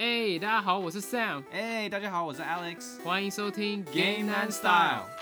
哎、大家好，我是 Sam，哎、大家好，我是 Alex。欢迎收听 Game and Style。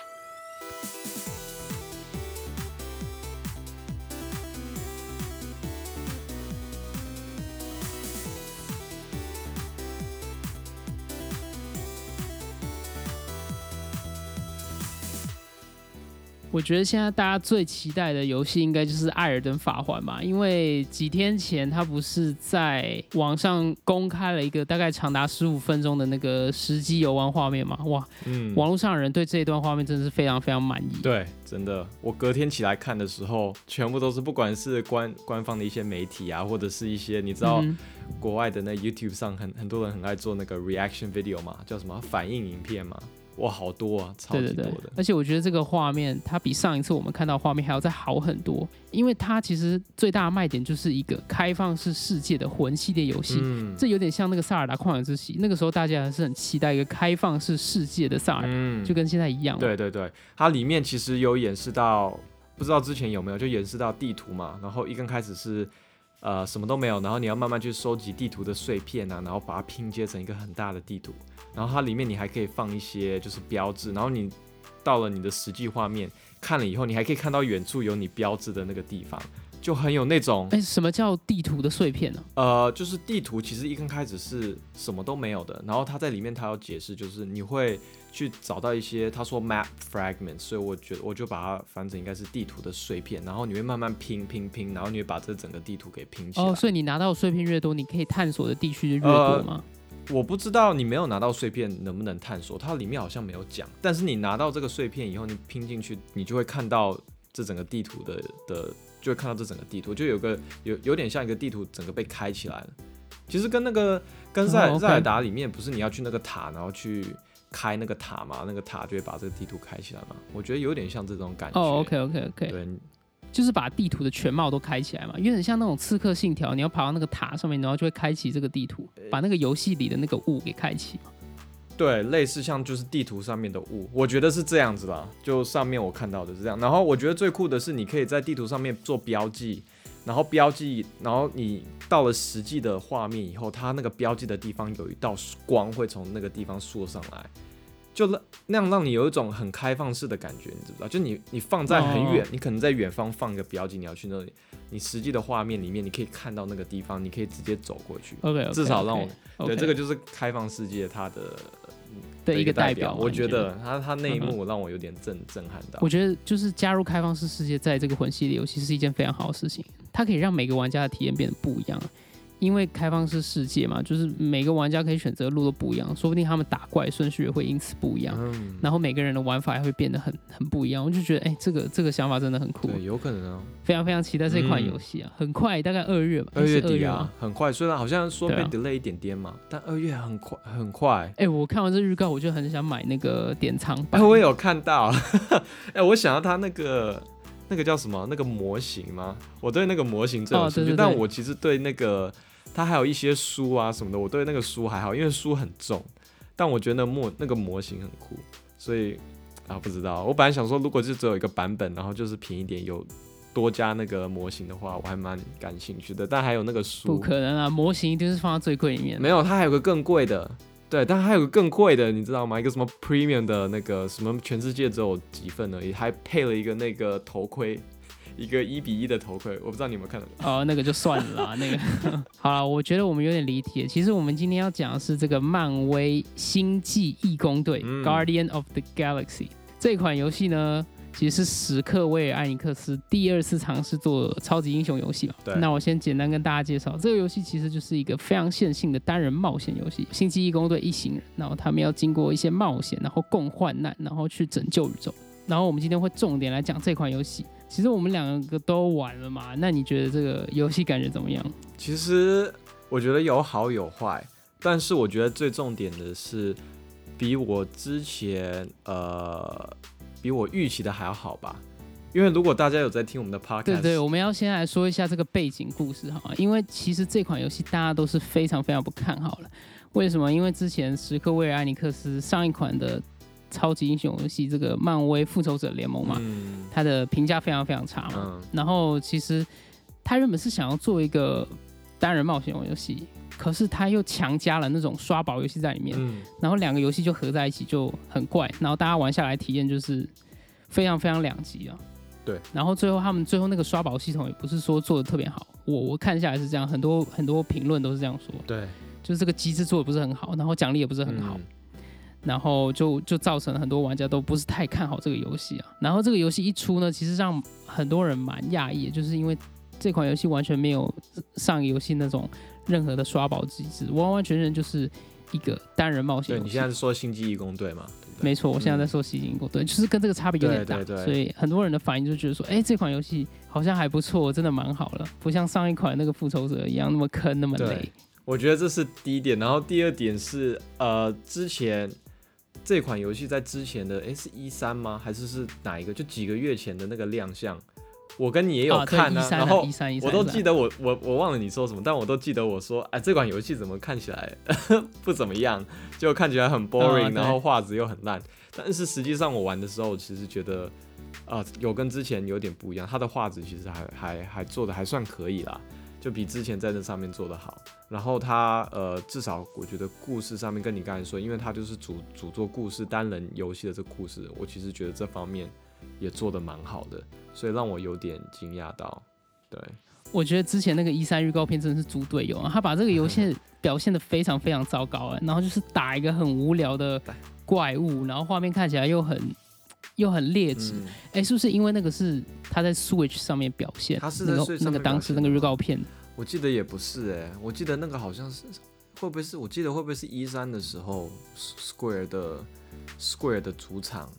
我觉得现在大家最期待的游戏应该就是《艾尔登法环》吧，因为几天前他不是在网上公开了一个大概长达十五分钟的那个实机游玩画面嘛，哇，嗯。网络上的人对这一段画面真的是非常非常满意。对，真的，我隔天起来看的时候，全部都是不管是官官方的一些媒体啊，或者是一些你知道嗯。国外的那 YouTube 上很很多人很爱做那个 reaction video 嘛，叫什么？反应影片嘛，哇，好多啊，超对对对级多的。，而且我觉得这个画面它比上一次我们看到画面还要再好很多，因为它其实最大的卖点就是一个开放式世界的魂系列游戏。嗯这有点像那个《萨尔达旷野之息》，那个时候大家还是很期待一个开放式世界的萨尔达，嗯就跟现在一样。，对对对，它里面其实有演示到，不知道之前有没有，就演示到地图嘛。然后一刚开始是呃什么都没有，然后你要慢慢去收集地图的碎片啊，然后把它拼接成一个很大的地图。然后它里面你还可以放一些就是标志，然后你到了你的实际画面看了以后，你还可以看到远处有你标志的那个地方，就很有那种哎，什么叫地图的碎片呢、呃，就是地图其实一刚开始是什么都没有的，然后他在里面他要解释，就是你会去找到一些他说 map fragment，所以我觉得我就把它翻成应该是地图的碎片，然后你会慢慢拼拼拼，然后你会把这整个地图给拼起来。哦，所以你拿到的碎片越多，你可以探索的地区就越多吗？我不知道你没有拿到碎片能不能探索，它里面好像没有讲，但是你拿到这个碎片以后，你拼进去，你就会看到这整个地图的的，就会看到这整个地图，就有个有有点像一个地图整个被开起来了。其实跟那个跟塞哦，OK 塞尔达里面不是你要去那个塔，然后去开那个塔嘛，那个塔就会把这个地图开起来嘛。我觉得有点像这种感觉。哦，OK OK OK，对，就是把地图的全貌都开起来嘛，有点像那种刺客信条，你要爬到那个塔上面，然后就会开启这个地图，把那个游戏里的那个雾给开启嘛。对，类似像就是地图上面的雾，我觉得是这样子啦。就上面我看到的是这样，然后我觉得最酷的是，你可以在地图上面做标记，然后标记，然后你到了实际的画面以后，它那个标记的地方有一道光会从那个地方射上来，就让那样让你有一种很开放式的感觉，你知不知道？就你你放在很远，哦你可能在远方放一个标记，你要去那里，你实际的画面里面你可以看到那个地方，你可以直接走过去。OK，, 至少让我对，这个个就是开放世界它的的一个代表。我觉得。得它它那一嗯幕让我有点震震撼到我。觉得就是加入开放式世界在这个魂系列游戏是一件非常好的事情，它可以让每个玩家的体验变得不一样。因为开放式世界嘛，就是每个玩家可以选择的路都不一样，说不定他们打怪顺序也会因此不一样，嗯，然后每个人的玩法也会变得很很不一样。我就觉得，哎、这个这个想法真的很酷，对，有可能哦。非常非常期待这款游戏啊！很快，大概二月吧，二月底啊，很快。虽然好像说被对啊 delay 一点点嘛，但二月很快很快。哎、我看完这预告，我就很想买那个典藏版哎，版。我有看到。哎，我想要他那个那个叫什么那个模型吗？我对那个模型最有兴趣，哦对对对但我其实对那个它还有一些书啊什么的，我对那个书还好，因为书很重。但我觉得那模那个模型很酷，所以啊不知道。我本来想说，如果就只有一个版本，然后就是便宜点，有多加那个模型的话，我还蛮感兴趣的。但还有那个书不，可能啊，模型一定是放在最贵里面。没有，它还有个更贵的。对，但还有个更贵的，你知道吗？一个什么 premium 的那个什么，全世界只有几份而已，还配了一个那个头盔，一个一比一的头盔，我不知道你有没有看到。哦，那个就算了啦，那个 好了，我觉得我们有点离题了。其实我们今天要讲的是这个漫威星际义工队、嗯 Guardian of the Galaxy 这款游戏呢，其实是史克威尔艾尼克斯第二次尝试做超级英雄游戏嘛。对那我先简单跟大家介绍，这个游戏其实就是一个非常线性的单人冒险游戏。星际义工队一行人，然后他们要经过一些冒险，然后共患难，然后去拯救宇宙。然后我们今天会重点来讲这款游戏。其实我们两个都玩了嘛，那你觉得这个游戏感觉怎么样？其实我觉得有好有坏，但是我觉得最重点的是，比我之前呃，比我预期的还要好吧。因为如果大家有在听我们的 podcast，对对，我们要先来说一下这个背景故事哈，因为其实这款游戏大家都是非常非常不看好了。为什么？因为之前时刻威尔艾尼克斯上一款的超级英雄游戏这个漫威复仇者联盟嘛，嗯。它的评价非常非常差嘛。嗯。然后其实他原本是想要做一个单人冒险游戏，可是他又强加了那种刷宝游戏在里面，嗯，然后两个游戏就合在一起就很怪，然后大家玩下来体验就是非常非常两极啊。对，然后最后他们最后那个刷宝系统也不是说做的特别好，我我看下来是这样，很多很多评论都是这样说，对，就是这个机制做的不是很好，然后奖励也不是很好，嗯然后就就造成很多玩家都不是太看好这个游戏啊。然后这个游戏一出呢，其实让很多人蛮讶异，就是因为这款游戏完全没有上个游戏那种任何的刷宝机制，完完全全就是一个单人冒险。对你现在是说星际义工队嘛？对不对？没错，我现在在说《星际义工队，就是跟这个差别有点大，对对对所以很多人的反应就觉得说，哎，这款游戏好像还不错，真的蛮好了，不像上一款那个复仇者一样那么坑那么累。我觉得这是第一点，然后第二点是，呃，之前这款游戏在之前的，诶，是一三吗？还是是哪一个？就几个月前的那个亮相，我跟你也有看啊然后一三一三，我都记得我我我忘了你说什么，但我都记得我说，哎，这款游戏怎么看起来 不怎么样，就看起来很 boring，、啊然后画质又很烂。但是实际上我玩的时候，其实觉得，呃，有跟之前有点不一样，它的画质其实还还还做的还算可以啦，就比之前在这上面做的好。然后他呃，至少我觉得故事上面跟你刚才说，因为他就是主主做故事单人游戏的这个故事，我其实觉得这方面也做的蛮好的，所以让我有点惊讶到，对。我觉得之前那个一三预告片真的是猪队友啊，他把这个游戏表现的非常非常糟糕哎，然后就是打一个很无聊的 怪物，然后画面看起来又很又很劣质，嗯哎、是不是因为那个是他在 Switch 上面表现？他是在那个当时那个预告片，我记得也不是哎、我记得那个好像是会不会是我记得会不会是一三的时候，Square 的 Square 的主场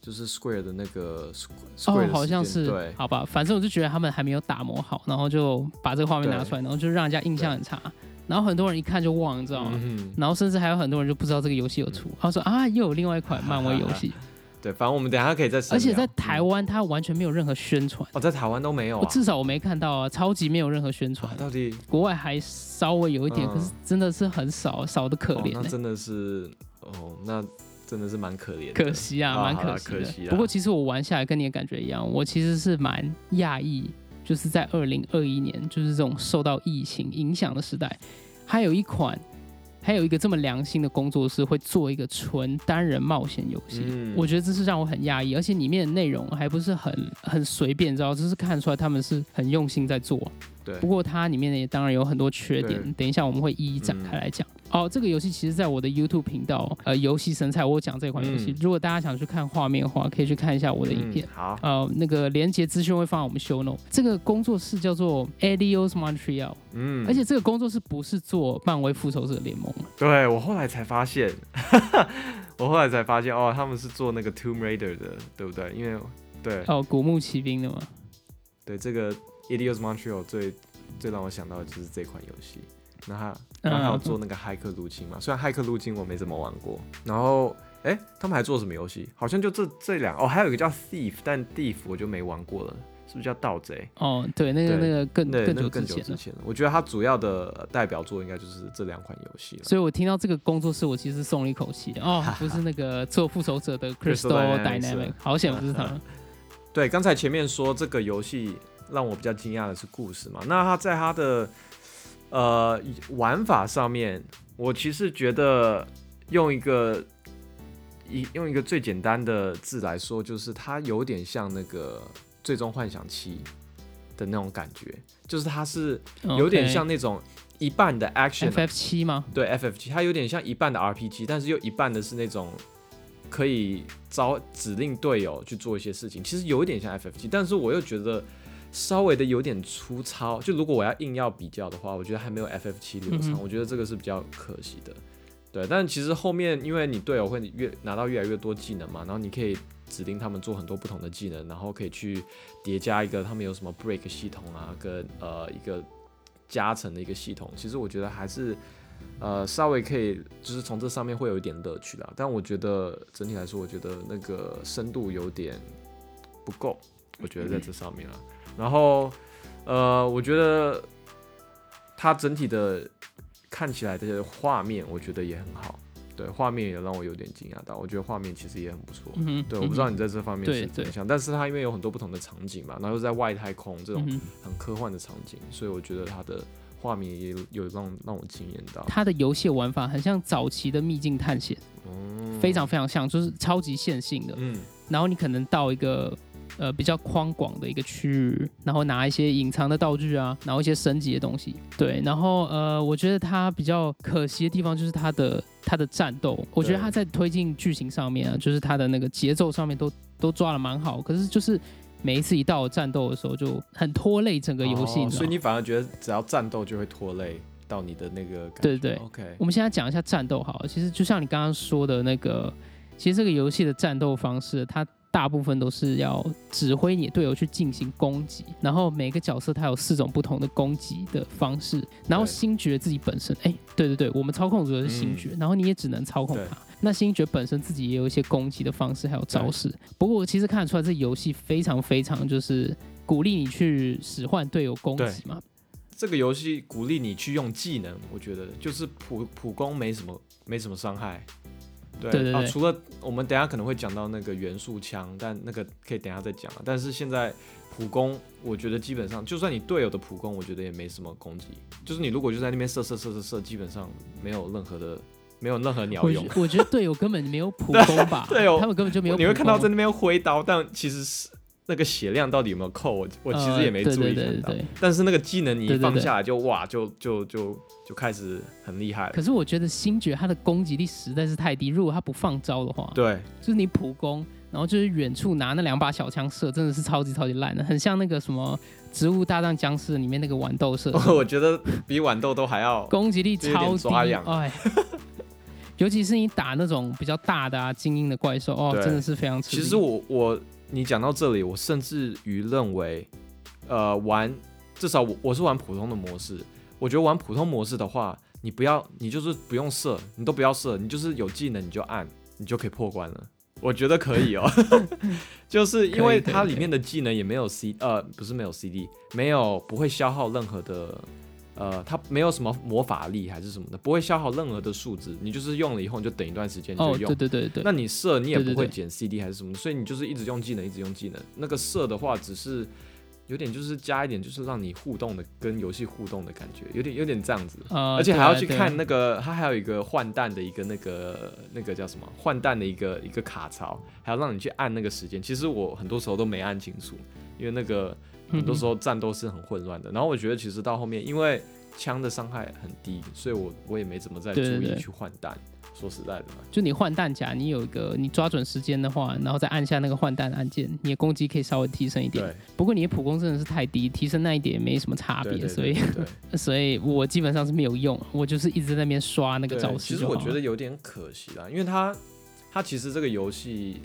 就是 Square 的那个 Square 哦，好像是，对，好吧，反正我就觉得他们还没有打磨好，然后就把这个画面拿出来，然后就让人家印象很差，然后很多人一看就忘了，你知道吗？嗯然后甚至还有很多人就不知道这个游戏有出，他说啊，又有另外一款漫威游戏，对，反正我们等下可以再深而且在台湾它完全没有任何宣传，哦，在台湾都没有至少我没看到啊，超级没有任何宣传。啊，到底？国外还稍微有一点，嗯。可是真的是很少，少的可哦怜、欸，那真的是哦，那真的是蛮可怜，可惜啊，蛮可惜的。可惜啦不过其实我玩下来跟你的感觉一样，我其实是蛮讶异，就是在二零二一年，就是这种受到疫情影响的时代，还有一款。还有一个这么良心的工作室会做一个纯单人冒险游戏，嗯我觉得这是让我很讶异，而且里面的内容还不是很很随便，你知道，就是看出来他们是很用心在做。对不过它里面也当然有很多缺点，等一下我们会一一展开来讲。哦，这个游戏其实在我的 YouTube 频道，呃，游戏神采，我有讲这款游戏。嗯如果大家想去看画面的话，可以去看一下我的影片。嗯好，呃，那个连接资讯会放在我们 show note。这个工作室叫做 Adios Montreal，、嗯，而且这个工作室不是做漫威复仇者联盟，对我后来才发现，我后来才发现哦，他们是做那个 Tomb Raider 的，对不对？因为对哦，古墓奇兵的嘛。对，这个 Idios Montreal 最最让我想到的就是这款游戏。那他，嗯然后还有做那个骇客入侵嘛？虽然骇客入侵我没怎么玩过，然后哎，他们还做什么游戏？好像就这这两哦，还有一个叫 Thief，但 Thief 我就没玩过了，是不是叫盗贼？哦，对，那个那个更，更久之前了。久之前了。我觉得它主要的代表作应该就是这两款游戏了。所以我听到这个工作室，我其实松了一口气。哦，不是那个做复仇者的 Crystal Dynamic，好险不是他们。对，刚才前面说这个游戏让我比较惊讶的是故事嘛，那他在他的呃玩法上面，我其实觉得用一个一用一个最简单的字来说，就是它有点像那个《最终幻想七》的那种感觉，就是它是有点像那种一半的 action，FF 七吗？对，FF 七。它有点像一半的 RPG，但是又一半的是那种可以招指令队友去做一些事情，其实有一点像 FF 七但是我又觉得稍微的有点粗糙。就如果我要硬要比较的话，我觉得还没有 FF 七流畅，我觉得这个是比较可惜的。对，但其实后面因为你队友会越拿到越来越多技能嘛，然后你可以指定他们做很多不同的技能，然后可以去叠加一个他们有什么 break 系统啊，跟呃一个加成的一个系统。其实我觉得还是呃稍微可以，就是从这上面会有一点乐趣啦。但我觉得整体来说，我觉得那个深度有点不够，我觉得在这上面啊。然后呃，我觉得它整体的看起来的画面，我觉得也很好。对，画面也让我有点惊讶到，我觉得画面其实也很不错。嗯，对，我不知道嗯你在这方面是怎么想，但是它因为有很多不同的场景嘛，然后又在外太空这种很科幻的场景，所以我觉得它的画面也有有让让我惊艳到。它的游戏玩法很像早期的秘境探险，嗯非常非常像，就是超级线性的。嗯然后你可能到一个呃比较宽广的一个区域，然后拿一些隐藏的道具啊，然后一些升级的东西。对，然后呃，我觉得它比较可惜的地方就是它的它的战斗，我觉得它在推进剧情上面啊，就是它的那个节奏上面都都抓的蛮好，可是就是。每一次一到战斗的时候，就很拖累整个游戏、所以你反而觉得只要战斗就会拖累到你的那个感觉。对对 OK，我们现在讲一下战斗好了。其实就像你刚刚说的那个，其实这个游戏的战斗方式，它大部分都是要指挥你的队友去进行攻击，然后每个角色它有四种不同的攻击的方式，然后星爵自己本身，哎，对对对，我们操控主的是星爵，然后你也只能操控对它。那星爵本身自己也有一些攻击的方式，还有招式。不过我其实看得出来，这游戏非常非常就是鼓励你去使唤队友攻击嘛。这个游戏鼓励你去用技能，我觉得就是普普攻没什么没什么伤害。对啊，对对啊除了我们等下可能会讲到那个元素枪，但那个可以等下再讲啊。但是现在普攻，我觉得基本上就算你队友的普攻，我觉得也没什么攻击。就是你如果就在那边射射射射射，基本上没有任何的没有任何鸟用。我觉我觉得队友根本没有普攻吧，对哦他们根本就没有。你会看到在那边挥刀，但其实是那个血量到底有没有扣，我我其实也没呃注意对对。对对但是那个技能你一放下来就哇，就就就就开始很厉害了。可是我觉得星爵他的攻击力实在是太低，如果他不放招的话，对，就是你普攻，然后就是远处拿那两把小枪射，真的是超级超级烂的，很像那个什么《植物大战僵尸》里面那个豌豆射，我觉得比豌豆都还要。攻击力超低抓痒，哎。尤其是你打那种比较大的啊精英的怪兽，哦，真的是非常吃力。其实我我你讲到这里，我甚至于认为，呃，玩至少我我是玩普通的模式，我觉得玩普通模式的话，你不要你就是不用射，你都不要射，你就是有技能你就按，你就可以破关了。我觉得可以哦，就是因为它里面的技能也没有 C 呃不是没有 CD，没有不会消耗任何的呃它没有什么魔法力还是什么的，不会消耗任何的数值，你就是用了以后你就等一段时间你就哦，用对。对对对，那你射你也不会减 CD 还是什么，所以你就是一直用技能，一直用技能。那个射的话，只是有点就是加一点，就是让你互动的跟游戏互动的感觉，有点有点这样子。呃而且还要去看那个，它还有一个换弹的一个那个那个叫什么换弹的一个一个卡槽，还要让你去按那个时间。其实我很多时候都没按清楚，因为那个很多时候战斗是很混乱的。然后我觉得其实到后面，因为枪的伤害很低，所以我我也没怎么再注意去换弹。说实在的嘛，就你换弹夹，你有一个你抓准时间的话，然后再按下那个换弹按键，你的攻击可以稍微提升一点。对不过你的普攻真的是太低，提升那一点也没什么差别，所以 所以我基本上是没有用，我就是一直在那边刷那个招，式。其实我觉得有点可惜啦，因为它它其实这个游戏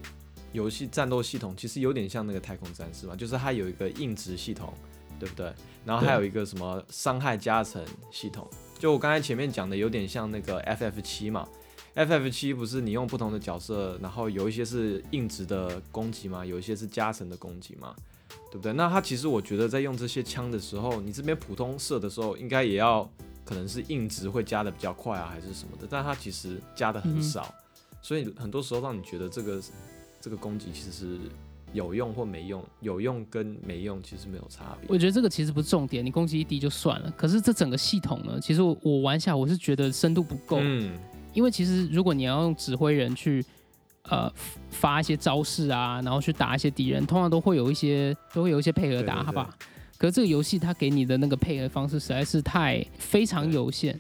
游戏战斗系统其实有点像那个太空战士嘛，就是它有一个硬值系统，对不对？然后还有一个什么伤害加成系统，就我刚才前面讲的有点像那个 FF 七嘛。FF 七不是你用不同的角色，然后有一些是硬值的攻击嘛，有一些是加成的攻击嘛，对不对？那它其实我觉得在用这些枪的时候，你这边普通射的时候，应该也要可能是硬值会加的比较快啊，还是什么的，但它其实加的很少，所以很多时候让你觉得这个这个攻击其实是有用或没用，有用跟没用其实没有差别。我觉得这个其实不是重点，你攻击一低就算了。可是这整个系统呢，其实我我玩下来我是觉得深度不够，嗯，因为其实如果你要用指挥人去呃发一些招式啊，然后去打一些敌人，通常都会有一些都会有一些配合打，好吧？可是这个游戏它给你的那个配合方式实在是太非常有限。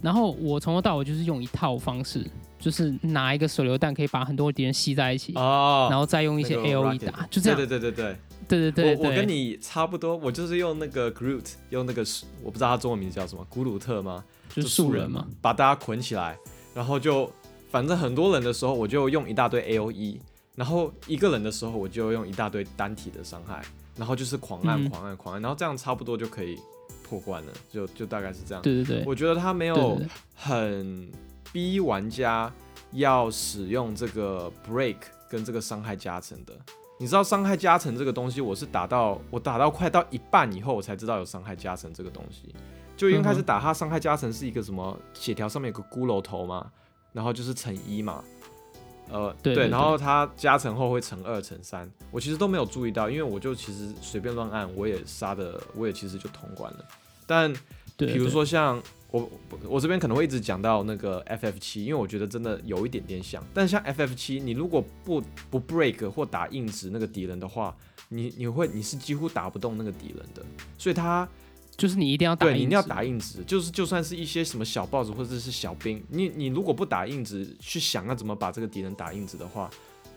然后我从头到尾就是用一套方式，就是拿一个手榴弹可以把很多敌人吸在一起，哦，然后再用一些 A O E 打，就这样。对对对对对。对对对对，我我跟你差不多，我就是用那个 Groot，用那个我不知道他中文名字叫什么，古鲁特吗？就是素人嘛。，把大家捆起来，然后就反正很多人的时候，我就用一大堆 A O E，然后一个人的时候，我就用一大堆单体的伤害，然后就是狂按嗯狂按狂按，然后这样差不多就可以破关了，就就大概是这样。对对对，我觉得他没对对有对很逼玩家要使用这个 break 跟这个伤害加成的。你知道伤害加成这个东西，我是打到我打到快到一半以后，我才知道有伤害加成这个东西。就一开始打它伤害加成是一个什么血条上面有个骷髅头嘛，然后就是乘一嘛，呃对然后它加成后会乘二乘三，我其实都没有注意到，因为我就其实随便乱按，我也杀的，我也其实就通关了。但，比如说像我我这边可能会一直讲到那个 FF 七，因为我觉得真的有一点点像。但是像 FF 七，你如果不不 break 或打硬直那个敌人的话，你你会你是几乎打不动那个敌人的。所以它就是你一定要打对你一定要打硬直，就是就算是一些什么小 boss 或者是小兵，你你如果不打硬直，去想要怎么把这个敌人打硬直的话，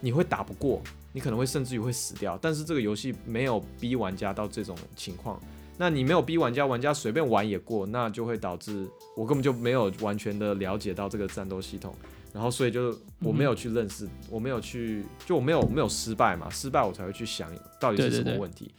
你会打不过，你可能会甚至于会死掉。但是这个游戏没有逼玩家到这种情况。那你没有逼玩家，玩家随便玩也过，那就会导致我根本就没有完全的了解到这个战斗系统，然后所以就我没有去认识，我没有去，就我没有没有失败嘛，失败我才会去想到底是什么问题，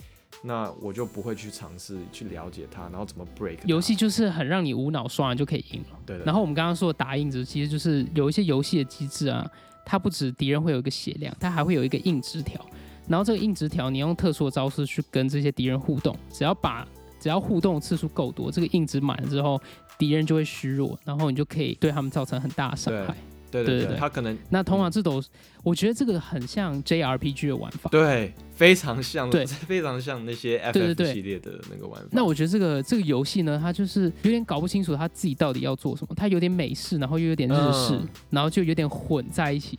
那我就不会去尝试去了解它，然后怎么 break 游戏就是很让你无脑刷完就可以赢了。对，然后我们刚刚说的打硬直，其实就是有一些游戏的机制啊，它不止敌人会有一个血量，它还会有一个硬直条。然后这个硬直条，你用特殊的招式去跟这些敌人互动，只要把只要互动次数够多，这个硬直满了之后，敌人就会虚弱，然后你就可以对他们造成很大的伤害。对对对，对对它可能那通常这种，我觉得这个很像 JRPG 的玩法。对非常像，对非常像那些 FF 对系列的那个玩法。那我觉得这个这个游戏呢，它就是有点搞不清楚他自己到底要做什么，它有点美式，然后又有点日式，嗯然后就有点混在一起，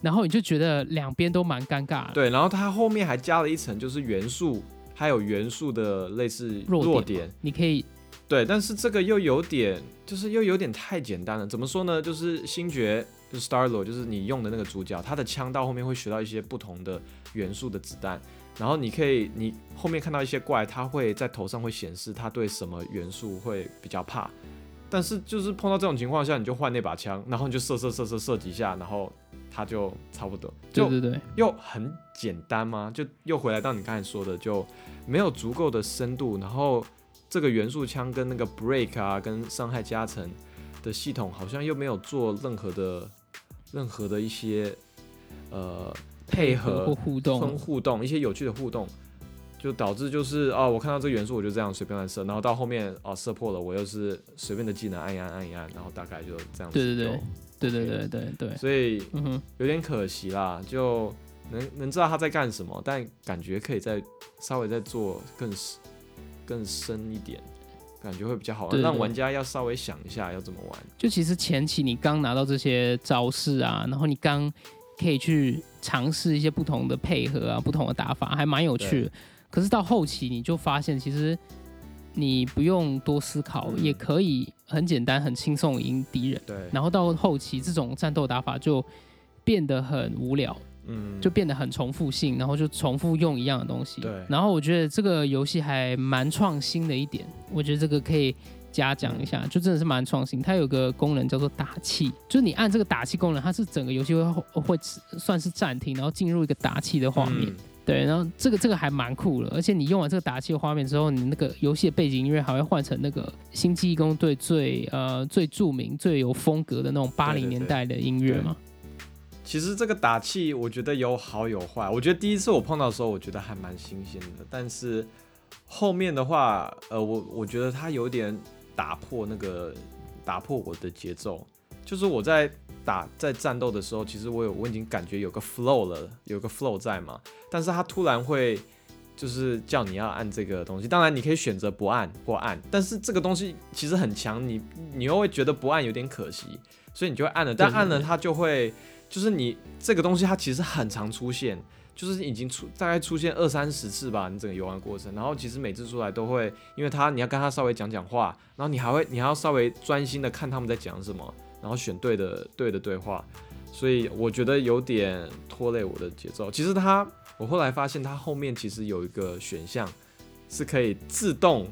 然后你就觉得两边都蛮尴尬的。对，然后它后面还加了一层，就是元素，还有元素的类似弱点弱点。你可以对，但是这个又有点，就是又有点太简单了。怎么说呢？就是星爵，就是 Star Lord，就是你用的那个主角，他的枪到后面会学到一些不同的元素的子弹，然后你可以，你后面看到一些怪，它会在头上会显示他对什么元素会比较怕。但是就是碰到这种情况下，你就换那把枪，然后你就射射射射射几下，然后他就差不多，就对对对，又很简单吗？就又回来到你刚才说的，就没有足够的深度，然后这个元素枪跟那个 break 啊，跟伤害加成的系统好像又没有做任何的任何的一些呃配或合互跟动，互动，一些有趣的互动。就导致就是哦，我看到这个元素我就这样随便乱射，然后到后面哦射破了，我又是随便的技能按一按按一按，然后大概就这样子。对对对，对对对对对，所以有点可惜啦，就能能知道他在干什么，但感觉可以再稍微再做更深更深一点，感觉会比较好玩，让玩家要稍微想一下要怎么玩。就其实前期你刚拿到这些招式啊，然后你刚可以去尝试一些不同的配合啊，不同的打法，还蛮有趣的。可是到后期你就发现，其实你不用多思考，嗯也可以很简单、很轻松赢敌人。对，然后到后期，这种战斗打法就变得很无聊，嗯，就变得很重复性，然后就重复用一样的东西。对然后我觉得这个游戏还蛮创新的一点，我觉得这个可以嘉奖一下，就真的是蛮创新。它有个功能叫做打气，就是你按这个打气功能，它是整个游戏会会算是暂停，然后进入一个打气的画面。嗯对，然后这个这个还蛮酷的，而且你用完这个打气的画面之后，你那个游戏的背景音乐还会换成那个《星际义工队最》呃最著名、最有风格的那种八零年代的音乐嘛。其实这个打气，我觉得有好有坏。我觉得第一次我碰到的时候，我觉得还蛮新鲜的，但是后面的话，呃，我我觉得它有点打破那个打破我的节奏。就是我在打在战斗的时候，其实我有我已经感觉有个 flow 了，有个 flow 在嘛，但是它突然会就是叫你要按这个东西，当然你可以选择不按或按，但是这个东西其实很强，你你又会觉得不按有点可惜，所以你就会按了，但按了它就会就是你这个东西它其实很常出现。就是已经出大概出现二三十次吧，你整个游玩过程，然后其实每次出来都会，因为他你要跟他稍微讲讲话，然后你还会你还要稍微专心的看他们在讲什么，然后选对的对的对话，所以我觉得有点拖累我的节奏。其实它我后来发现它后面其实有一个选项是可以自动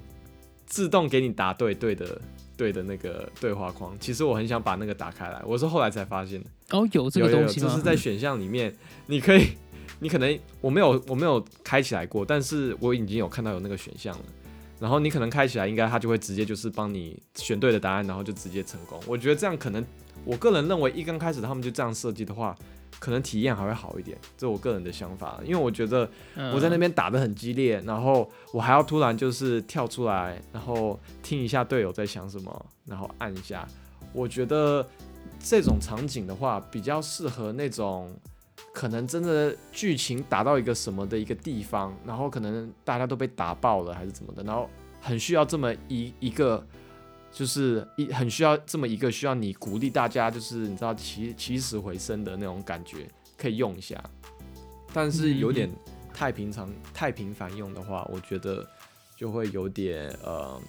自动给你答对对的对的那个对话框，其实我很想把那个打开来，我是后来才发现的。哦，有这个东西吗？就是在选项里面，你可以，你可能我没有我没有开起来过，但是我已经有看到有那个选项了。然后你可能开起来，应该它就会直接就是帮你选对的答案，然后就直接成功。我觉得这样可能，我个人认为一刚开始他们就这样设计的话，可能体验还会好一点。这我个人的想法，因为我觉得嗯我在那边打得很激烈，然后我还要突然就是跳出来，然后听一下队友在想什么，然后按一下。我觉得这种场景的话，比较适合那种可能真的剧情打到一个什么的一个地方，然后可能大家都被打爆了还是怎么的，然后很需要这么一一个，就是一很需要这么一个需要你鼓励大家，就是你知道起起死回生的那种感觉，可以用一下。但是有点太平常、太频繁用的话，我觉得就会有点呃，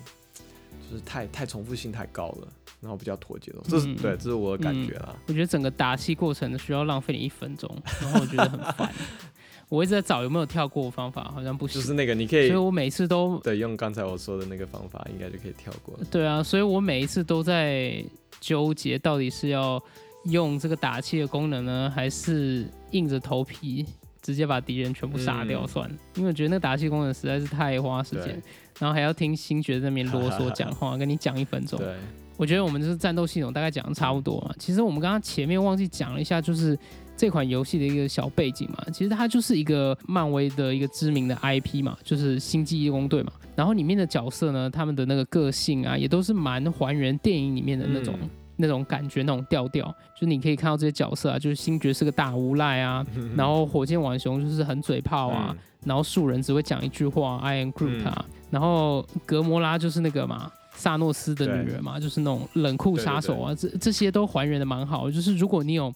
就是太太重复性太高了，然后比较妥节了。这是对，这是我的感觉啦。我觉得整个打气过程需要浪费你一分钟，然后我觉得很烦。我一直在找有没有跳过方法，好像不行。就是那个你可以，所以我每次都对用刚才我说的那个方法，应该就可以跳过。对啊，所以我每一次都在纠结，到底是要用这个打气的功能呢，还是硬着头皮直接把敌人全部杀掉算了？因为我觉得那个打气功能实在是太花时间，然后还要听星爵在那边啰嗦讲话，跟你讲一分钟。对，我觉得我们就是战斗系统大概讲的差不多嘛。其实我们刚刚前面忘记讲了一下，就是。这款游戏的一个小背景嘛，其实它就是一个漫威的一个知名的 IP 嘛，就是星际义工队嘛。然后里面的角色呢，他们的那个个性啊，也都是蛮还原电影里面的那种那种感觉、那种调调。就你可以看到这些角色啊，就是星爵是个大无赖啊，然后火箭浣熊就是很嘴炮啊，然后树人只会讲一句话，I am Groot 啊，然后格摩拉就是那个嘛，萨诺斯的女人嘛，就是那种冷酷杀手啊，这这些都还原的蛮好。就是如果你有。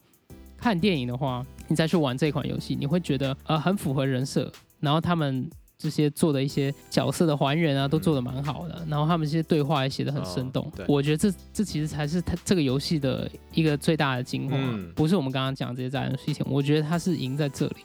看电影的话，你再去玩这款游戏，你会觉得呃很符合人设，然后他们这些做的一些角色的还原啊，都做的蛮好的，然后他们这些对话也写的很生动。我觉得这这其实才是它这个游戏的一个最大的精华，不是我们刚刚讲这些炸弹事情。我觉得它是赢在这里。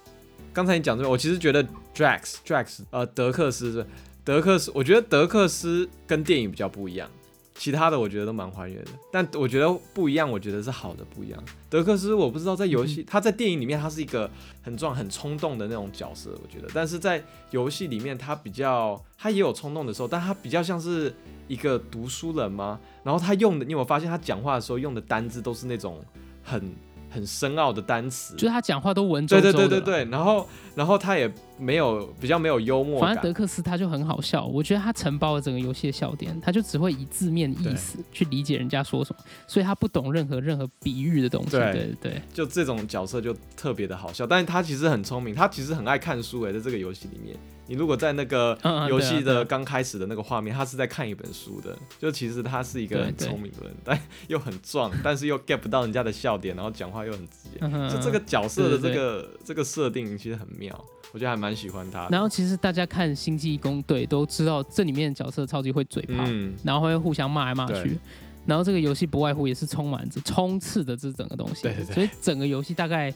刚才你讲这个，我其实觉得 Drax Drax 呃德克斯是德克斯，我觉得德克斯跟电影比较不一样。其他的我觉得都蛮还原的，但我觉得不一样，我觉得是好的不一样。德克斯我不知道在游戏，他在电影里面他是一个很壮、很冲动的那种角色，我觉得，但是在游戏里面他比较，他也有冲动的时候，但他比较像是一个读书人吗？然后他用的，你有没有发现他讲话的时候用的单字都是那种很。很深奥的单词，就是他讲话都文绉绉的。对对对对对，然后然后他也没有比较没有幽默反正德克斯他就很好笑，我觉得他承包了整个游戏的笑点，他就只会以字面意思去理解人家说什么，所以他不懂任何任何比喻的东西。对对对，就这种角色就特别的好笑，但是他其实很聪明，他其实很爱看书诶，在这个游戏里面。你如果在那个游戏的刚开始的那个画面，他是在看一本书的，就其实他是一个很聪明的人，但又很壮，但是又 get 不到人家的笑点，然后讲话又很直接，就这个角色的这个这个设定其实很妙，我觉得还蛮喜欢他。然后其实大家看《星际工队》都知道，这里面的角色超级会嘴炮，然后会互相骂来骂去，然后这个游戏不外乎也是充满着冲刺的这整个东西，所以整个游戏大概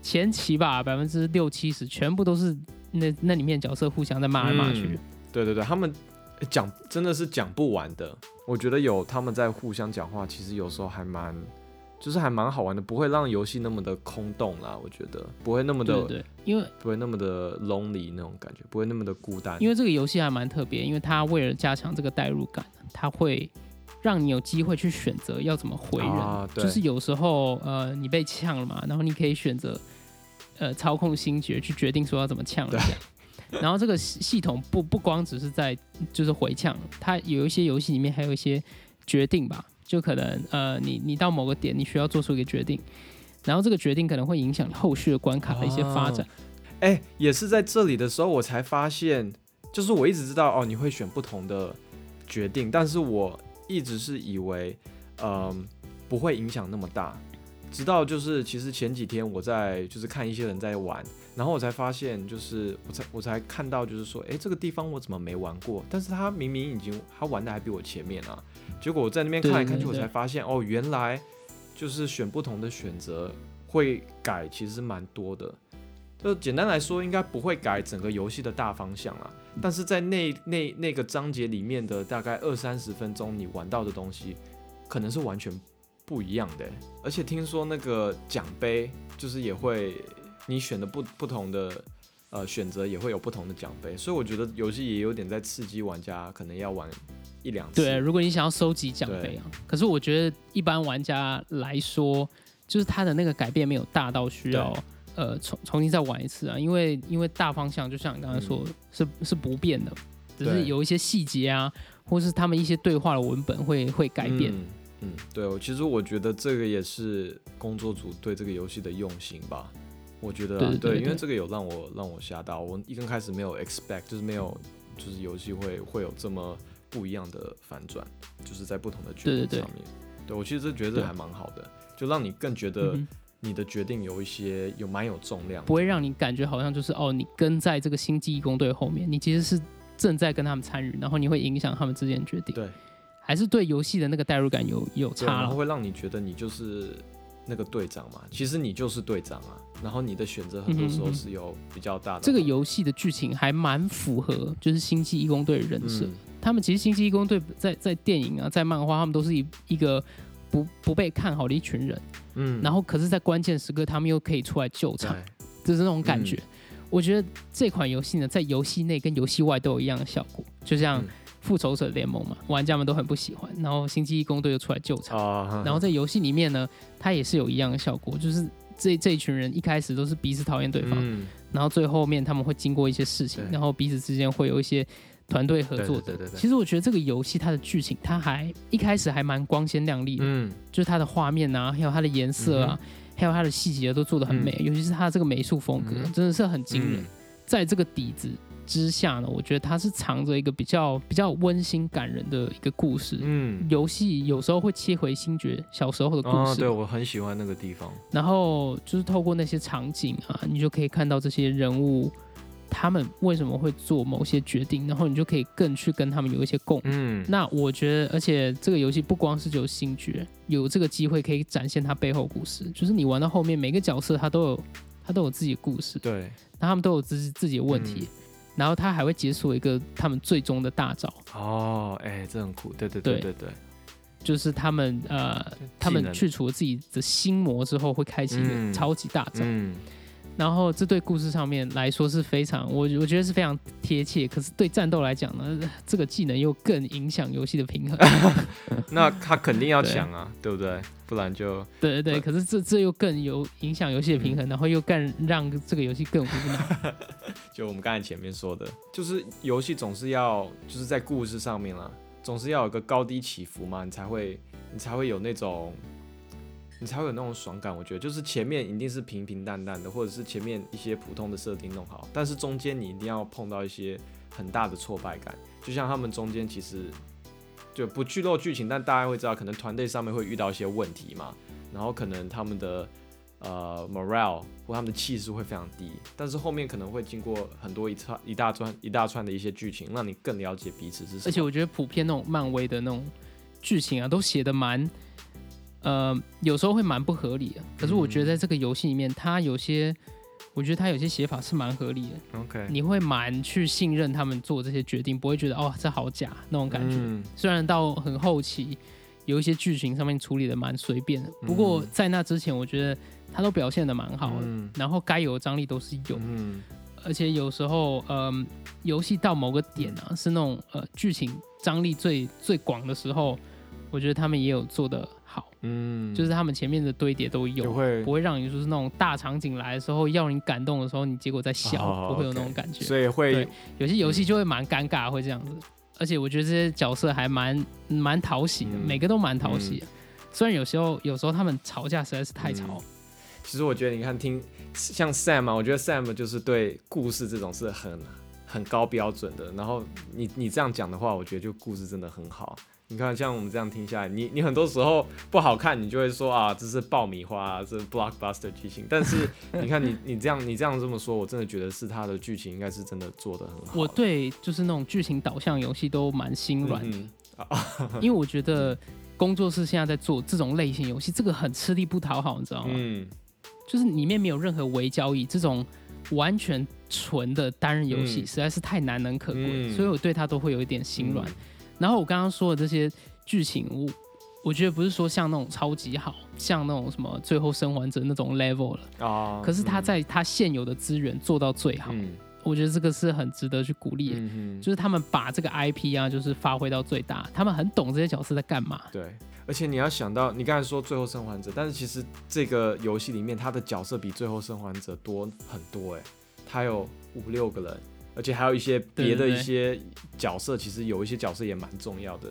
前期吧，百分之六七十全部都是。那那里面角色互相在骂来骂去，对对对，他们讲真的是讲不完的。我觉得有他们在互相讲话，其实有时候还蛮，就是还蛮好玩的，不会让游戏那么的空洞啦。我觉得不会那么的，对，因为不会那么的 lonely 那种感觉，不会那么的孤单。因为这个游戏还蛮特别，因为它为了加强这个代入感，它会让你有机会去选择要怎么回人。就是有时候呃你被呛了嘛，然后你可以选择。呃，操控星爵去决定说要怎么呛人家，然后这个系统不不光只是在就是回呛，它有一些游戏里面还有一些决定吧，就可能呃你你到某个点你需要做出一个决定，然后这个决定可能会影响后续的关卡的一些发展。哎，也是在这里的时候我才发现，就是我一直知道哦你会选不同的决定，但是我一直是以为嗯不会影响那么大。直到就是其实前几天我在就是看一些人在玩，然后我才发现就是我才我才看到就是说，哎，这个地方我怎么没玩过？但是他明明已经他玩的还比我前面啊。结果我在那边看来看去，我才发现哦，原来就是选不同的选择会改，其实蛮多的。就简单来说，应该不会改整个游戏的大方向啊。但是在那那那个章节里面的大概二三十分钟，你玩到的东西可能是完全。不一样的，而且听说那个奖杯就是也会，你选的不不同的呃选择也会有不同的奖杯，所以我觉得游戏也有点在刺激玩家，可能要玩一两次。对，如果你想要收集奖杯啊，可是我觉得一般玩家来说，就是他的那个改变没有大到需要呃重重新再玩一次啊，因为因为大方向就像你刚才说，是是不变的，只是有一些细节啊，或是他们一些对话的文本会会改变。嗯，对，我其实我觉得这个也是工作组对这个游戏的用心吧。我觉得对，因为这个有让我让我吓到，我一刚开始没有 expect，就是没有，就是游戏会会有这么不一样的反转，就是在不同的决对对对定上面。对我其实觉得这还蛮好的，就让你更觉得你的决定有一些有蛮有重量。不会让你感觉好像就是哦，你跟在这个星际义工队后面，你其实是正在跟他们参与，然后你会影响他们之间的决定。对，还是对游戏的那个代入感有有，差了。然后会让你觉得你就是那个队长嘛，其实你就是队长啊，然后你的选择很多时候是有比较大的这个游戏的剧情还蛮符合，就是星际义工队的人设。嗯他们其实星际义工队在在电影啊，在漫画，他们都是一一个不不被看好的一群人，嗯然后可是，在关键时刻，他们又可以出来救场，就是那种感觉。嗯我觉得这款游戏呢，在游戏内跟游戏外都有一样的效果，就像嗯复仇者联盟嘛，玩家们都很不喜欢，然后星际义工队又出来救场。啊，然后在游戏里面呢，它也是有一样的效果，就是这这一群人一开始都是彼此讨厌对方，嗯。然后最后面他们会经过一些事情，然后彼此之间会有一些团队合作的。对对对对对。其实我觉得这个游戏它的剧情，它还一开始还蛮光鲜亮丽的，嗯。就是它的画面啊，还有它的颜色啊，还有它的细节都做的很美，尤其是它的这个美术风格，嗯。真的是很惊人。嗯。在这个底子之下呢，我觉得它是藏着一个比较比较温馨感人的一个故事。嗯，游戏有时候会切回星爵小时候的故哦，事，对我很喜欢那个地方，然后就是透过那些场景啊，你就可以看到这些人物他们为什么会做某些决定，然后你就可以更去跟他们有一些共鸣。嗯，那我觉得，而且这个游戏不光是只有星爵有这个机会可以展现他背后故事，就是你玩到后面每个角色他都有他都有自己的故事，对，那他们都有自己自己的问题，嗯然后他还会解锁一个他们最终的大招，哦，哎，这很酷，对对对对。对对，就是他们呃他们去除了自己的心魔之后会开启一个嗯。超级大招。嗯，然后这对故事上面来说是非常，我我觉得是非常贴切。可是对战斗来讲呢，这个技能又更影响游戏的平衡。那他肯定要对抢啊，对不对？不然就对对对，可是这这又更有影响游戏的平衡，然后又更让这个游戏更无脑。就我们刚才前面说的，就是游戏总是要就是在故事上面啦，总是要有个高低起伏嘛，你才会你才会有那种你才会有那种爽感。我觉得就是前面一定是平平淡淡的，或者是前面一些普通的设定弄好，但是中间你一定要碰到一些很大的挫败感。就像他们中间其实就不剧透剧情，但大家会知道，可能团队上面会遇到一些问题嘛，然后可能他们的呃 morale 或他们的气势会非常低，但是后面可能会经过很多一串一大串一大串的一些剧情，让你更了解彼此是什么。而且我觉得普遍那种漫威的那种剧情啊，都写的蛮，呃，有时候会蛮不合理的。可是我觉得在这个游戏里面，它有些，我觉得它有些写法是蛮合理的。OK，你会蛮去信任他们做这些决定，不会觉得哦这好假那种感觉。嗯。虽然到很后期有一些剧情上面处理的蛮随便的，不过嗯在那之前，我觉得他都表现的蛮好的，嗯。然后该有的张力都是有，嗯。而且有时候嗯，游戏到某个点啊，是那种呃剧情张力最最广的时候，我觉得他们也有做的好，嗯，就是他们前面的堆叠都有。就会不会让你就是那种大场景来的时候要你感动的时候，你结果在笑，哦不会有那种感觉。所以会对有些游戏就会蛮尴尬，会这样子。而且我觉得这些角色还蛮蛮讨喜的，嗯每个都蛮讨喜的。虽然有时候有时候他们吵架实在是太吵，嗯其实我觉得你看听像 Sam 啊，我觉得 Sam 就是对故事这种是很很高标准的。然后你你这样讲的话，我觉得就故事真的很好。你看，像我们这样听下来，你你很多时候不好看，你就会说啊，这是爆米花啊，这是 blockbuster 剧情。但是你看你你这样你这样这么说，我真的觉得是他的剧情应该是真的做的很好。我对就是那种剧情导向游戏都蛮心软的，嗯因为我觉得工作室现在在做这种类型游戏，这个很吃力不讨好，你知道吗？嗯就是里面没有任何微交易，这种完全纯的单人游戏嗯实在是太难能可贵，嗯所以我对它都会有一点心软。嗯然后我刚刚说的这些剧情，我我觉得不是说像那种超级好，像那种什么最后生还者那种 level 了，啊，可是他在他现有的资源做到最好，嗯我觉得这个是很值得去鼓励的。嗯嗯就是他们把这个 IP 啊，就是发挥到最大，他们很懂这些角色在干嘛。对，而且你要想到，你刚才说《最后生还者》，但是其实这个游戏里面他的角色比《最后生还者》多很多哎，他有五六个人，而且还有一些别的一些角色，其实有一些角色也蛮重要的。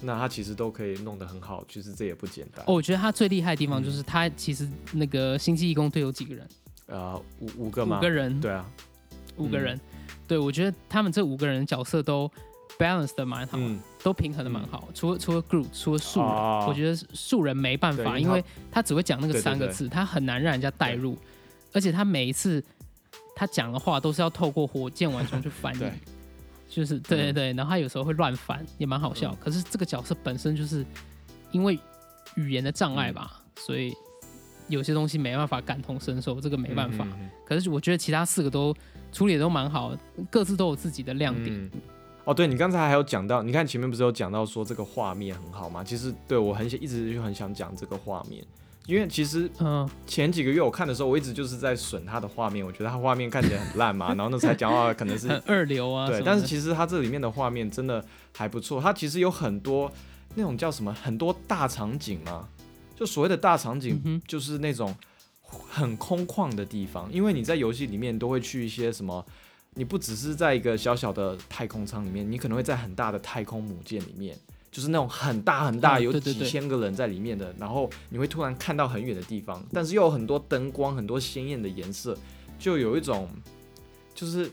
那他其实都可以弄得很好，其实这也不简单。哦，我觉得他最厉害的地方嗯就是他其实那个星际义工队有几个人，呃，五五个吗？五个人，对啊，五个人。对，我觉得他们这五个人的角色都 balance 的蛮好，嗯，都平衡的蛮好。除了除了 group，除了素人，哦。我觉得素人没办法，因为他只会讲那个对对对三个字，他很难让人家代入，而且他每一次他讲的话都是要透过火箭完全去翻译对。就是对对嗯对，然后他有时候会乱翻，也蛮好笑。嗯可是这个角色本身就是因为语言的障碍吧，所以有些东西没办法感同身受，这个没办法。可是我觉得其他四个都处理的都蛮好，各自都有自己的亮点。嗯哦，对你刚才还有讲到，你看前面不是有讲到说这个画面很好吗？其实对我很想一直就很想讲这个画面，因为其实嗯，前几个月我看的时候，我一直就是在损它的画面，我觉得它画面看起来很烂嘛，然后那才讲话可能是很二流啊。对，但是其实它这里面的画面真的还不错，它其实有很多那种叫什么很多大场景嘛，就所谓的大场景嗯就是那种很空旷的地方，因为你在游戏里面都会去一些什么，你不只是在一个小小的太空舱里面，你可能会在很大的太空母舰里面。就是那种很大很大，有几千个人在里面的，然后你会突然看到很远的地方，但是又有很多灯光，很多鲜艳的颜色，就有一种就是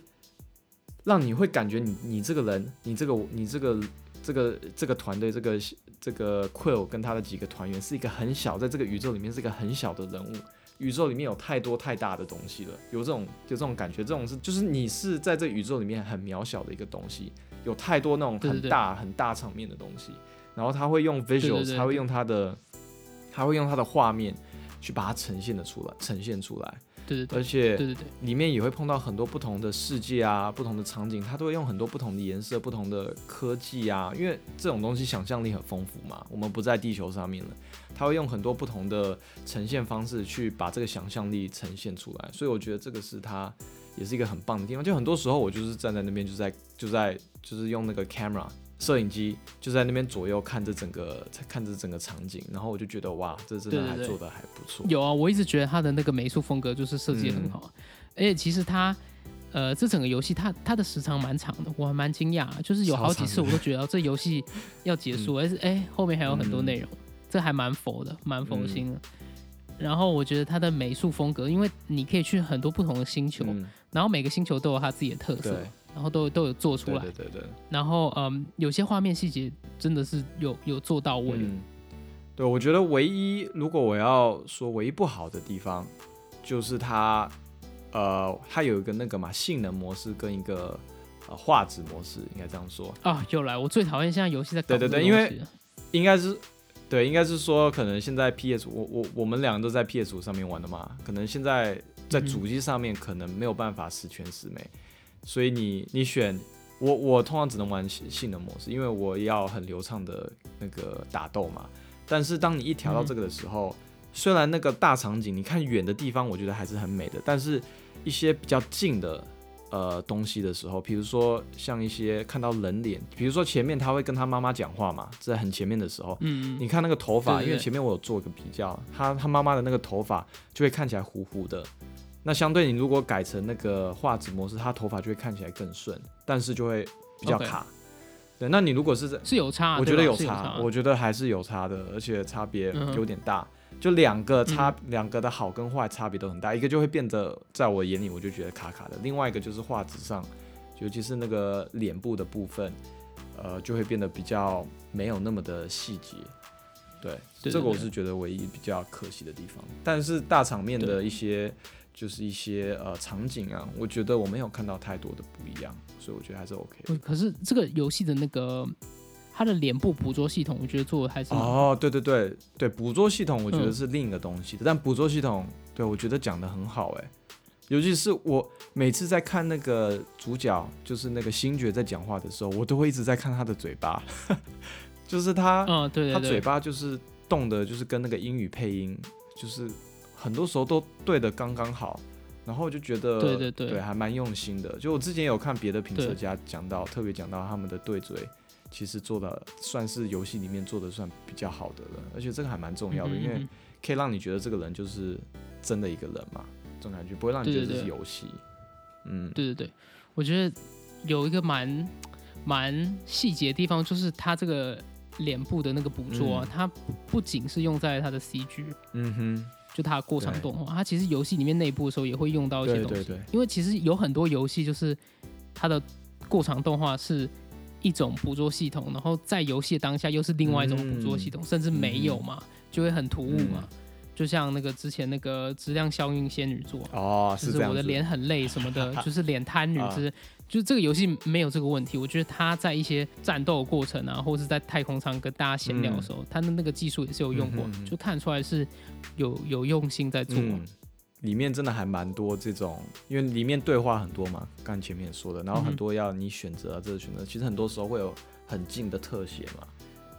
让你会感觉你你这个人，你这个你这个这个这个团队，这个这个 Quill 跟他的几个团员是一个很小，在这个宇宙里面是一个很小的人物。宇宙里面有太多太大的东西了，有这种有这种感觉，这种是就是你是在这宇宙里面很渺小的一个东西，有太多那种很大很大场面的东西，然后他会用 visuals，对。他会用他的他会用他的画面去把它呈现的出来，呈现出来，对对对。而且对对对，里面也会碰到很多不同的世界啊，不同的场景，它都会用很多不同的颜色、不同的科技啊，因为这种东西想象力很丰富嘛，我们不在地球上面了，它会用很多不同的呈现方式去把这个想象力呈现出来，所以我觉得这个是它也是一个很棒的地方。就很多时候我就是站在那边，就在就在就是用那个 camera 摄影机，就在那边左右看着整个看着整个场景，然后我就觉得哇，这真的还做的还不错。有啊，我一直觉得他的那个美术风格就是设计得很好，嗯而且其实他。呃，这整个游戏它它的时长蛮长的，我还蛮惊讶，就是有好几次我都觉得这游戏要结束，而是哎后面还有很多内容，这还蛮佛的，蛮佛心的。然后我觉得它的美术风格，因为你可以去很多不同的星球，嗯，然后每个星球都有它自己的特色，然后都都有做出对来，对对对。然后嗯，有些画面细节真的是有有做到位，嗯，对，我觉得唯一如果我要说唯一不好的地方，就是它，呃，它有一个那个嘛性能模式跟一个呃画质模式，应该这样说，啊，又来！我最讨厌现在游戏在搞对对对这个东西了应该是。对，应该是说，可能现在 PS 我我我们两个都在 PS 五上面玩的嘛，可能现在在主机上面可能没有办法十全十美，所以你你选我我通常只能玩性性能模式，因为我要很流畅的那个打斗嘛。但是当你一调到这个的时候，虽然那个大场景你看远的地方，我觉得还是很美的，但是一些比较近的呃东西的时候，比如说像一些看到人脸，比如说前面他会跟他妈妈讲话嘛，在很前面的时候，嗯，你看那个头发，因为前面我有做一个比较，他他妈妈的那个头发就会看起来糊糊的。那相对你如果改成那个画质模式，它头发就会看起来更顺，但是就会比较卡。对，那你如果是在，是有差，我觉得有差，我觉得还是有差的，而且差别有点大。就两个差，嗯两个的好跟坏差别都很大，一个就会变得在我眼里我就觉得卡卡的，另外一个就是画质上，尤其是那个脸部的部分，呃，就会变得比较没有那么的细节。对这个我是觉得唯一比较可惜的地方。但是大场面的一些，就是一些呃场景啊，我觉得我没有看到太多的不一样，所以我觉得还是 OK 可是这个游戏的那个它的脸部捕捉系统，我觉得做的还是哦，对对对对，捕捉系统我觉得嗯是另一个东西的，但捕捉系统对我觉得讲的很好哎，尤其是我每次在看那个主角，就是那个星爵在讲话的时候，我都会一直在看他的嘴巴，就是他、嗯，对对。他嘴，巴就是动的，就是跟那个英语配音，就是很多时候都对的刚刚好。然后我就觉得，对对对还蛮用心的。就我之前有看别的评测家讲到，特别讲到他们的对嘴，其实做的算是游戏里面做的算比较好的了，而且这个还蛮重要的，因为可以让你觉得这个人就是真的一个人嘛，这种感觉不会让你觉得这是游戏。嗯，对对对，我觉得有一个蛮蛮细节的地方，就是他这个脸部的那个捕捉啊，嗯它不仅是用在他的 CG，嗯哼，就它的过场动画，它其实游戏里面内部的时候也会用到一些东西。因为其实有很多游戏就是它的过场动画是一种捕捉系统，然后在游戏当下又是另外一种捕捉系统，甚至没有嘛，就会很突兀嘛。就像那个之前那个质量效应仙女座哦，就是我的脸很累什么的，就是脸瘫女之，就是这个游戏没有这个问题。我觉得他在一些战斗过程啊，或是在太空舱跟大家闲聊的时候，他的那个技术也是有用过，就看出来是有有用心在做。里面真的还蛮多这种，因为里面对话很多嘛，刚前面说的，然后很多要你选择啊这个选择，其实很多时候会有很近的特写嘛。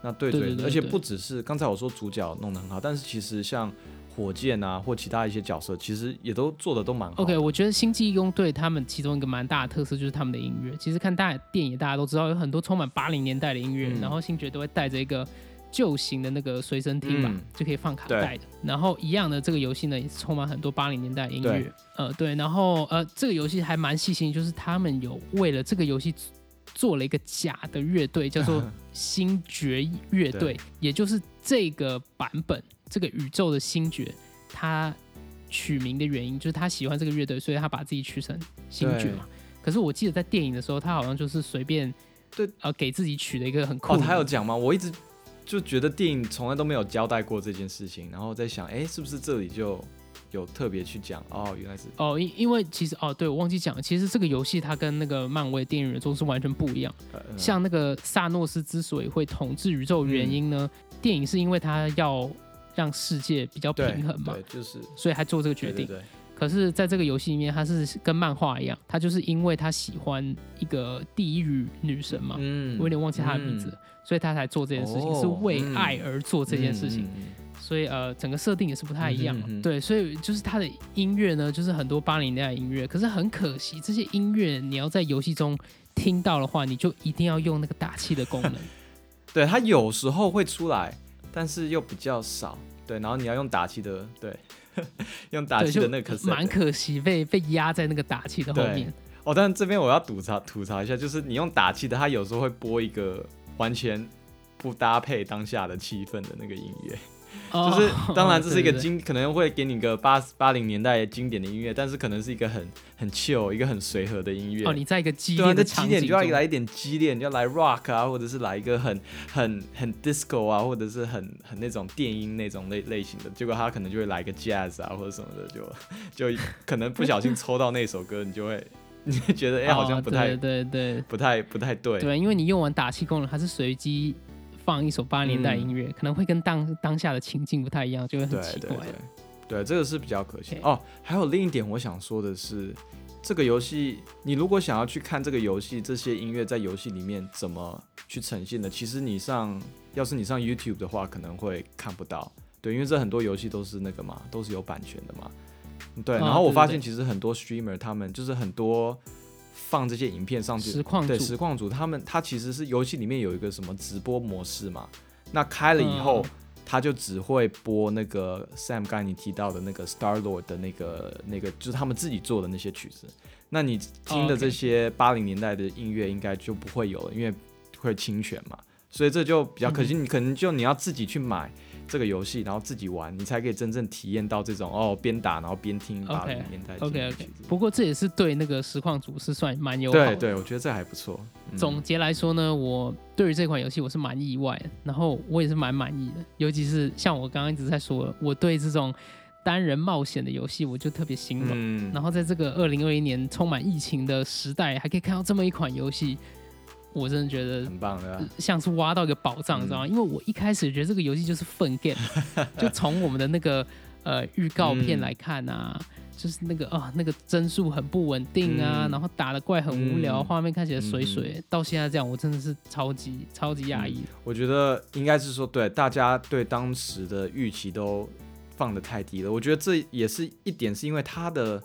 那对对，而且不只是刚才我说主角弄得很好，但是其实像火箭啊或其他一些角色，其实也都做的都蛮好。OK，我觉得星际义工队他们其中一个蛮大的特色就是他们的音乐。其实看大电影大家都知道有很多充满八零年代的音乐，然后星爵都会带着一个旧型的那个随身听吧，就可以放卡带的。然后一样的这个游戏呢也是充满很多八零年代的音乐。呃，对，然后呃这个游戏还蛮细心，就是他们有为了这个游戏。做了一个假的乐队，叫做星爵乐队，也就是这个版本这个宇宙的星爵，他取名的原因就是他喜欢这个乐队，所以他把自己取成星爵嘛。可是我记得在电影的时候，他好像就是随便对呃给自己取了一个很酷。哦，他有讲吗？我一直就觉得电影从来都没有交代过这件事情，然后在想，哎，是不是这里就。有特别去讲哦，原来是哦，因因为其实哦，对我忘记讲，其实这个游戏它跟那个漫威电影宇宙是完全不一样。像那个萨诺斯之所以会统治宇宙原因呢，电影是因为他要让世界比较平衡嘛，对就是所以他做这个决定。可是在这个游戏里面，他是跟漫画一样，他就是因为他喜欢一个地狱女神嘛，嗯我有点忘记她的名字，所以他才做这件事情，是为爱而做这件事情。所以呃，整个设定也是不太一样，对，所以就是它的音乐呢，就是很多八零年代音乐，可是很可惜，这些音乐你要在游戏中听到的话，你就一定要用那个打气的功能。对，它有时候会出来，但是又比较少。对，然后你要用打气的，对，用打气的那个，蛮可惜被被压在那个打气的后面。哦，但是这边我要吐槽吐槽一下，就是你用打气的，它有时候会播一个完全不搭配当下的气氛的那个音乐。就是，当然这是一个经，可能会给你个八八零年代经典的音乐，但是可能是一个很很 chill，一个很随和的音乐。哦，你在一个激烈的激烈就要来一点激烈，你要来 rock 啊，或者是来一个很很很 disco 啊，或者是很很那种电音那种类类型的。结果他可能就会来个 jazz 啊，或者什么的，就就可能不小心抽到那首歌，你就会 你会觉得哎，好像不太对对，不太不太对。对，因为你用完打气功能，它是随机。放一首八零年代音乐，可能会跟当当下的情境不太一样，就会很奇怪。对，这个是比较可惜哦。还有另一点，我想说的是，这个游戏，你如果想要去看这个游戏这些音乐在游戏里面怎么去呈现的，其实你上，要是你上 YouTube 的话，可能会看不到。对，因为这很多游戏都是那个嘛，都是有版权的嘛。对，然后我发现其实很多 Streamer 他们就是很多。放这些影片上去，实况对实况组他们，他其实是游戏里面有一个什么直播模式嘛？那开了以后，他就只会播那个 Sam 刚才你提到的那个 Star Lord 的那个那个，就是他们自己做的那些曲子。那你听的这些八零年代的音乐应该就不会有了，因为会侵权嘛。所以这就比较可惜，你可能就你要自己去买。这个游戏，然后自己玩，你才可以真正体验到这种哦，边打然后边听 OK OK。不过这也是对那个实况组是算蛮友好。对对，我觉得这还不错。总结来说呢，我对于这款游戏我是蛮意外，然后我也是蛮满意的。尤其是像我刚刚一直在说，我对这种单人冒险的游戏我就特别心动。然后在这个二零二一年充满疫情的时代，还可以看到这么一款游戏。我真的觉得很棒的，像是挖到一个宝藏，你知道吗？因为我一开始觉得这个游戏就是粪 game，就从我们的那个呃预告片来看啊，就是那个啊那个帧数很不稳定啊，然后打的怪很无聊，画面看起来水水。到现在这样，我真的是超级超级压抑。我觉得应该是说，对大家对当时的预期都放的太低了。我觉得这也是一点，是因为他的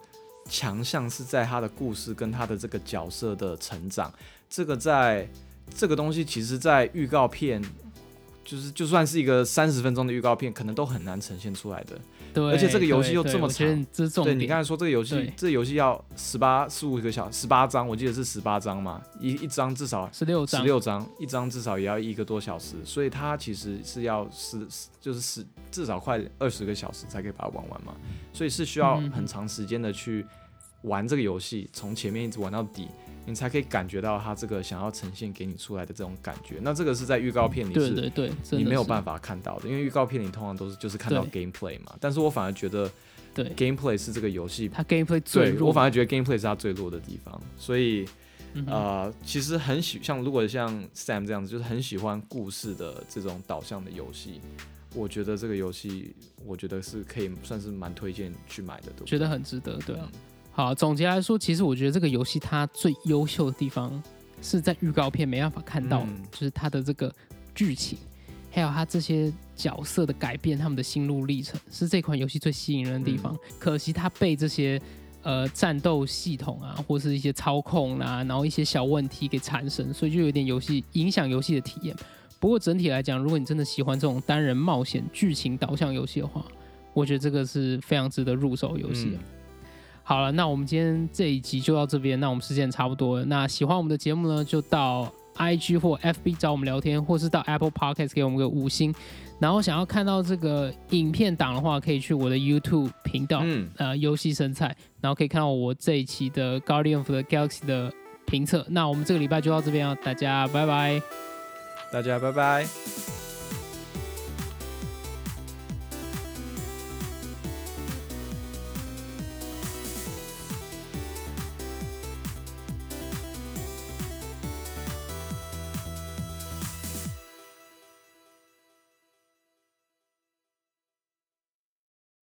强项是在他的故事跟他的这个角色的成长。这个在这个东西，其实，在预告片，就是就算是一个三十分钟的预告片，可能都很难呈现出来的。对，而且这个游戏又这么长，对，你刚才说这个游戏，这游戏要十八十五个小十八章，我记得是十八章嘛，一一张至少十六十六章，一张至少也要一个多小时，所以它其实是要十就是十至少快二十个小时才可以把它玩完嘛，所以是需要很长时间的去。玩这个游戏，从前面一直玩到底，你才可以感觉到他这个想要呈现给你出来的这种感觉。那这个是在预告片里是对对对，你没有办法。看到的，因为预告片里通常都是就是看到 gameplay 嘛。但是我反而觉得对，gameplay 是这个游戏，它 gameplay 最对弱，我反而觉得 gameplay 是它最弱的地方。所以嗯呃，其实很喜像如果像 Sam 这样子，就是很喜欢故事的这种导向的游戏，我觉得这个游戏我觉得是可以算是蛮推荐去买的，对不对觉得很值得，对啊。嗯好，总结来说，其实我觉得这个游戏它最优秀的地方是在预告片没办法看到，嗯就是它的这个剧情，还有它这些角色的改变，他们的心路历程，是这款游戏最吸引人的地方。可惜它被这些呃战斗系统啊，或是一些操控啊，然后一些小问题给缠身，所以就有点游戏影响游戏的体验。不过整体来讲，如果你真的喜欢这种单人冒险剧情导向游戏的话，我觉得这个是非常值得入手的游戏。嗯好了，那我们今天这一集就到这边，那我们时间也差不多了。那喜欢我们的节目呢，就到 IG 或 FB 找我们聊天，或是到 Apple Podcast 给我们个五星。然后想要看到这个影片档的话，可以去我的 YouTube 频道，嗯，呃，游戏生菜，然后可以看到我这一期的 Guardian of the Galaxy 的评测。那我们这个礼拜就到这边啊，大家拜拜。大家拜拜。